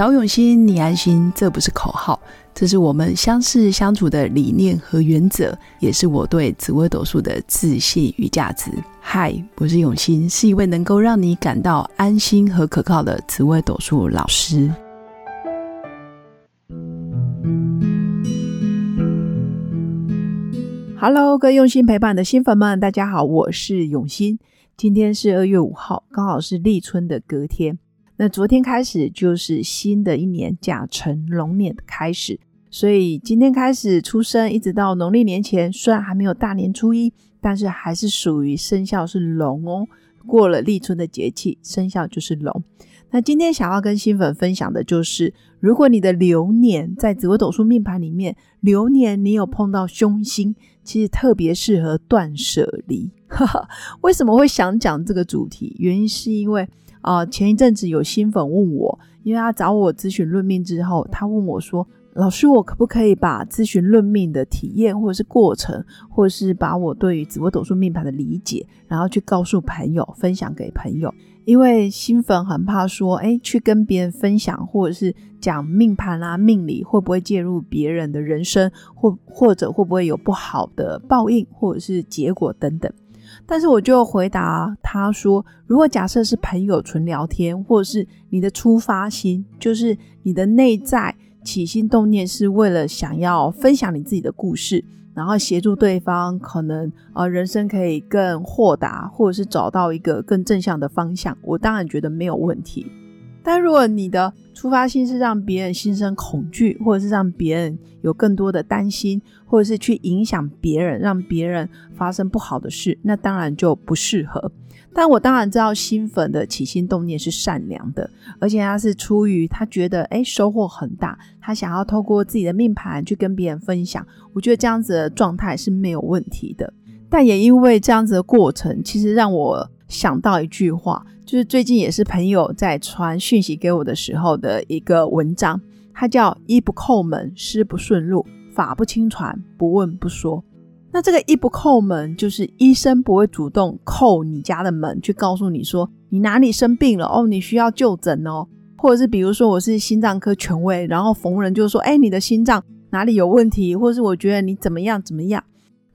找永新，你安心，这不是口号，这是我们相识相处的理念和原则，也是我对紫微斗数的自信与价值。嗨，我是永新，是一位能够让你感到安心和可靠的紫微斗数老师。Hello，各位用心陪伴的新粉们，大家好，我是永新。今天是二月五号，刚好是立春的隔天。那昨天开始就是新的一年甲辰龙年的开始，所以今天开始出生，一直到农历年前，虽然还没有大年初一，但是还是属于生肖是龙哦。过了立春的节气，生肖就是龙。那今天想要跟新粉分享的就是，如果你的流年在紫微斗数命盘里面，流年你有碰到凶星，其实特别适合断舍离。为什么会想讲这个主题？原因是因为。啊，前一阵子有新粉问我，因为他找我咨询论命之后，他问我说：“老师，我可不可以把咨询论命的体验，或者是过程，或者是把我对于紫微斗数命盘的理解，然后去告诉朋友，分享给朋友？因为新粉很怕说，哎，去跟别人分享，或者是讲命盘啊、命理，会不会介入别人的人生，或或者会不会有不好的报应，或者是结果等等。”但是我就回答他说：“如果假设是朋友纯聊天，或者是你的出发心，就是你的内在起心动念是为了想要分享你自己的故事，然后协助对方，可能呃人生可以更豁达，或者是找到一个更正向的方向，我当然觉得没有问题。”但如果你的出发心是让别人心生恐惧，或者是让别人有更多的担心，或者是去影响别人，让别人发生不好的事，那当然就不适合。但我当然知道新粉的起心动念是善良的，而且他是出于他觉得哎收获很大，他想要透过自己的命盘去跟别人分享。我觉得这样子的状态是没有问题的。但也因为这样子的过程，其实让我想到一句话。就是最近也是朋友在传讯息给我的时候的一个文章，它叫“一不叩门，师不顺路；法不轻传，不问不说”。那这个“一不叩门”就是医生不会主动叩你家的门，去告诉你说你哪里生病了哦，你需要就诊哦，或者是比如说我是心脏科权威，然后逢人就说哎你的心脏哪里有问题，或者是我觉得你怎么样怎么样。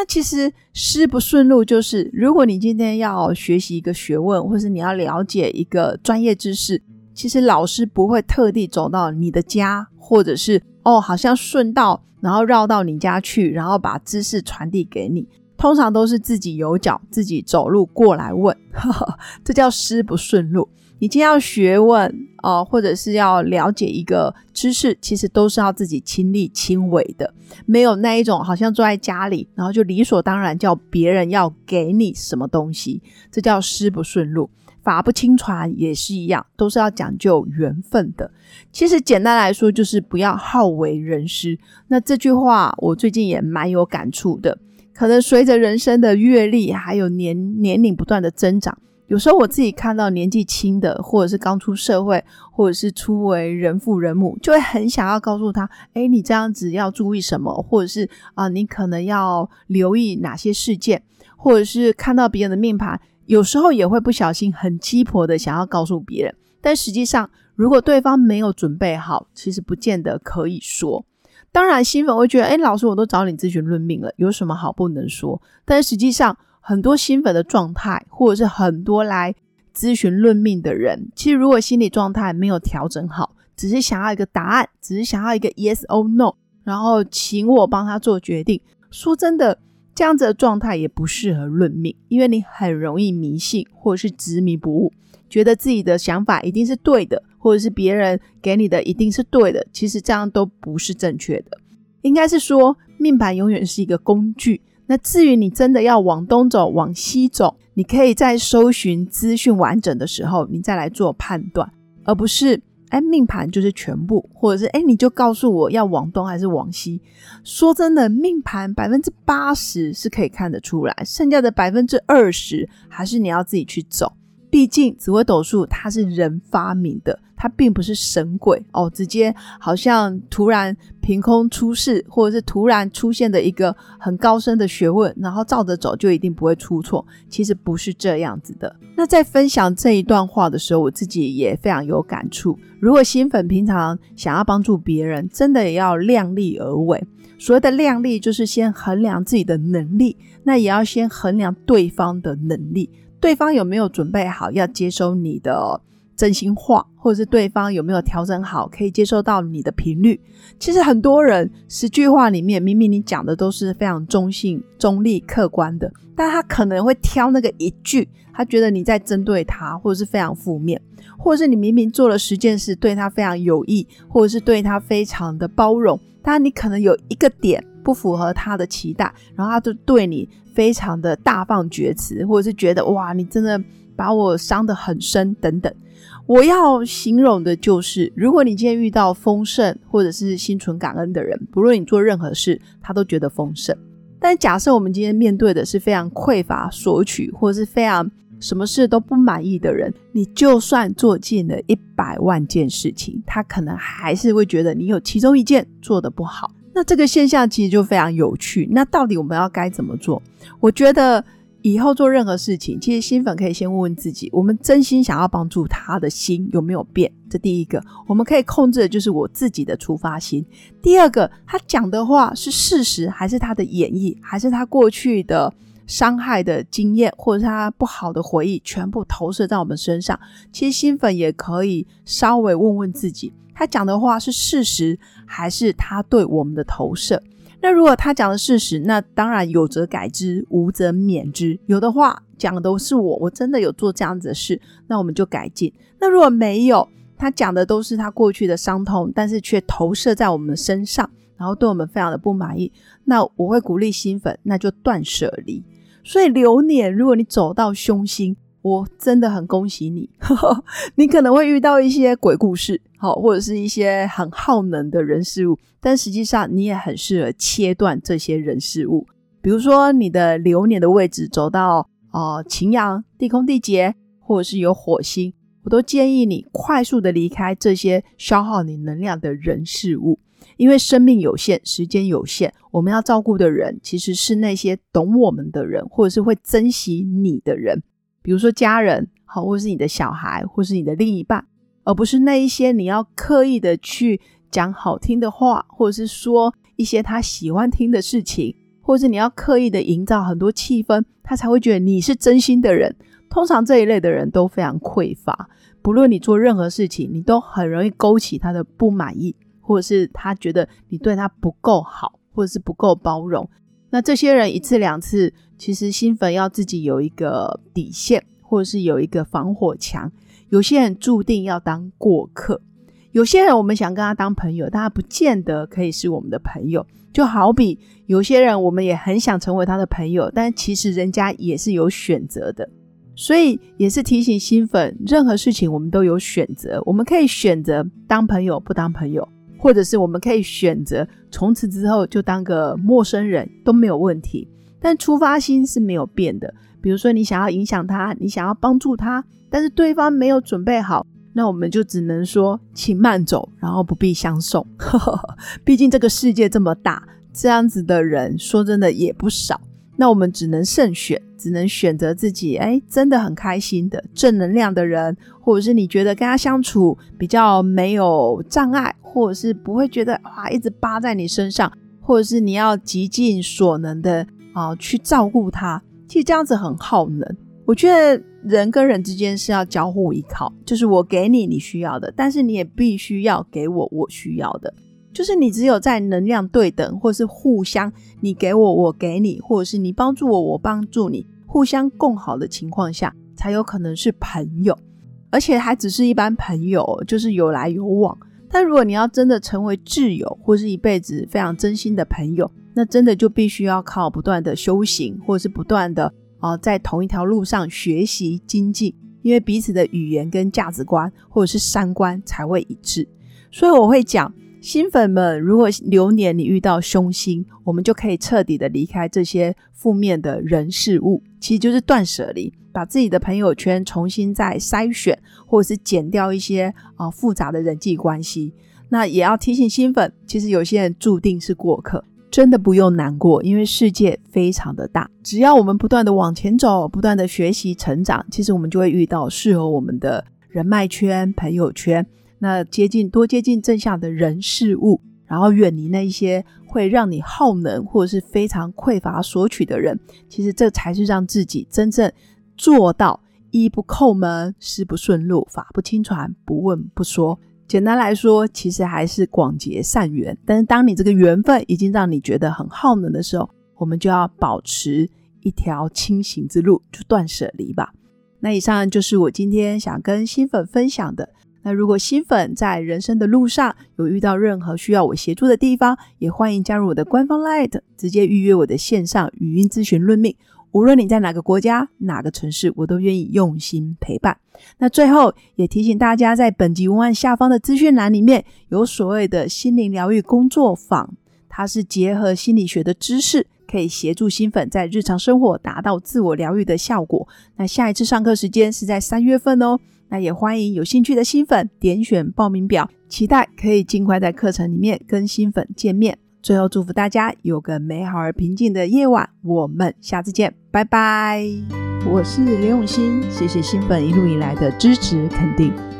那其实师不顺路，就是如果你今天要学习一个学问，或是你要了解一个专业知识，其实老师不会特地走到你的家，或者是哦，好像顺道，然后绕到你家去，然后把知识传递给你。通常都是自己有脚，自己走路过来问，这叫师不顺路。你今天要学问哦，或者是要了解一个知识，其实都是要自己亲力亲为的，没有那一种好像坐在家里，然后就理所当然叫别人要给你什么东西，这叫师不顺路。法不轻传也是一样，都是要讲究缘分的。其实简单来说，就是不要好为人师。那这句话我最近也蛮有感触的，可能随着人生的阅历还有年年龄不断的增长。有时候我自己看到年纪轻的，或者是刚出社会，或者是初为人父人母，就会很想要告诉他：哎，你这样子要注意什么，或者是啊，你可能要留意哪些事件，或者是看到别人的命盘，有时候也会不小心很鸡婆的想要告诉别人。但实际上，如果对方没有准备好，其实不见得可以说。当然，新粉会觉得：哎，老师，我都找你咨询论命了，有什么好不能说？但实际上，很多新粉的状态，或者是很多来咨询论命的人，其实如果心理状态没有调整好，只是想要一个答案，只是想要一个 yes or no，然后请我帮他做决定。说真的，这样子的状态也不适合论命，因为你很容易迷信，或者是执迷不悟，觉得自己的想法一定是对的，或者是别人给你的一定是对的。其实这样都不是正确的，应该是说命盘永远是一个工具。那至于你真的要往东走、往西走，你可以在搜寻资讯完整的时候，你再来做判断，而不是哎命盘就是全部，或者是哎你就告诉我要往东还是往西。说真的，命盘百分之八十是可以看得出来，剩下的百分之二十还是你要自己去走。毕竟紫微斗数它是人发明的，它并不是神鬼哦，直接好像突然凭空出世，或者是突然出现的一个很高深的学问，然后照着走就一定不会出错。其实不是这样子的。那在分享这一段话的时候，我自己也非常有感触。如果新粉平常想要帮助别人，真的也要量力而为。所谓的量力，就是先衡量自己的能力，那也要先衡量对方的能力。对方有没有准备好要接收你的真心话，或者是对方有没有调整好可以接受到你的频率？其实很多人十句话里面，明明你讲的都是非常中性、中立、客观的，但他可能会挑那个一句，他觉得你在针对他，或者是非常负面，或者是你明明做了十件事对他非常有益，或者是对他非常的包容，但你可能有一个点不符合他的期待，然后他就对你。非常的大放厥词，或者是觉得哇，你真的把我伤得很深等等。我要形容的就是，如果你今天遇到丰盛或者是心存感恩的人，不论你做任何事，他都觉得丰盛。但假设我们今天面对的是非常匮乏索取，或者是非常什么事都不满意的人，你就算做尽了一百万件事情，他可能还是会觉得你有其中一件做的不好。那这个现象其实就非常有趣。那到底我们要该怎么做？我觉得以后做任何事情，其实新粉可以先问问自己：我们真心想要帮助他的心有没有变？这第一个，我们可以控制的就是我自己的出发心。第二个，他讲的话是事实，还是他的演绎，还是他过去的伤害的经验，或者是他不好的回忆，全部投射在我们身上？其实新粉也可以稍微问问自己。他讲的话是事实，还是他对我们的投射？那如果他讲的事实，那当然有则改之，无则免之。有的话讲的都是我，我真的有做这样子的事，那我们就改进。那如果没有，他讲的都是他过去的伤痛，但是却投射在我们身上，然后对我们非常的不满意，那我会鼓励新粉，那就断舍离。所以流年，如果你走到凶星。我真的很恭喜你，你可能会遇到一些鬼故事，好，或者是一些很耗能的人事物，但实际上你也很适合切断这些人事物。比如说你的流年的位置走到哦擎羊、地空、地劫，或者是有火星，我都建议你快速的离开这些消耗你能量的人事物，因为生命有限，时间有限，我们要照顾的人其实是那些懂我们的人，或者是会珍惜你的人。比如说家人，好，或是你的小孩，或是你的另一半，而不是那一些你要刻意的去讲好听的话，或者是说一些他喜欢听的事情，或者是你要刻意的营造很多气氛，他才会觉得你是真心的人。通常这一类的人都非常匮乏，不论你做任何事情，你都很容易勾起他的不满意，或者是他觉得你对他不够好，或者是不够包容。那这些人一次两次，其实新粉要自己有一个底线，或者是有一个防火墙。有些人注定要当过客，有些人我们想跟他当朋友，但他不见得可以是我们的朋友。就好比有些人，我们也很想成为他的朋友，但其实人家也是有选择的。所以也是提醒新粉，任何事情我们都有选择，我们可以选择当朋友，不当朋友。或者是我们可以选择从此之后就当个陌生人都没有问题，但出发心是没有变的。比如说你想要影响他，你想要帮助他，但是对方没有准备好，那我们就只能说请慢走，然后不必相送。毕竟这个世界这么大，这样子的人说真的也不少。那我们只能慎选，只能选择自己哎，真的很开心的正能量的人，或者是你觉得跟他相处比较没有障碍，或者是不会觉得哇一直扒在你身上，或者是你要极尽所能的啊去照顾他。其实这样子很耗能。我觉得人跟人之间是要交互依靠，就是我给你你需要的，但是你也必须要给我我需要的。就是你只有在能量对等，或是互相你给我我给你，或者是你帮助我我帮助你，互相共好的情况下，才有可能是朋友，而且还只是一般朋友，就是有来有往。但如果你要真的成为挚友，或是一辈子非常真心的朋友，那真的就必须要靠不断的修行，或者是不断的啊在同一条路上学习精进，因为彼此的语言跟价值观或者是三观才会一致。所以我会讲。新粉们，如果流年你遇到凶星，我们就可以彻底的离开这些负面的人事物，其实就是断舍离，把自己的朋友圈重新再筛选，或者是减掉一些啊复杂的人际关系。那也要提醒新粉，其实有些人注定是过客，真的不用难过，因为世界非常的大，只要我们不断的往前走，不断的学习成长，其实我们就会遇到适合我们的人脉圈、朋友圈。那接近多接近正向的人事物，然后远离那一些会让你耗能或者是非常匮乏索取的人，其实这才是让自己真正做到一不叩门，十不顺路，法不轻传，不问不说。简单来说，其实还是广结善缘。但是当你这个缘分已经让你觉得很耗能的时候，我们就要保持一条清醒之路，就断舍离吧。那以上就是我今天想跟新粉分享的。那如果新粉在人生的路上有遇到任何需要我协助的地方，也欢迎加入我的官方 Light，直接预约我的线上语音咨询论命。无论你在哪个国家、哪个城市，我都愿意用心陪伴。那最后也提醒大家，在本集文案下方的资讯栏里面有所谓的心灵疗愈工作坊，它是结合心理学的知识，可以协助新粉在日常生活达到自我疗愈的效果。那下一次上课时间是在三月份哦。那也欢迎有兴趣的新粉点选报名表，期待可以尽快在课程里面跟新粉见面。最后祝福大家有个美好而平静的夜晚，我们下次见，拜拜。我是刘永新，谢谢新粉一路以来的支持肯定。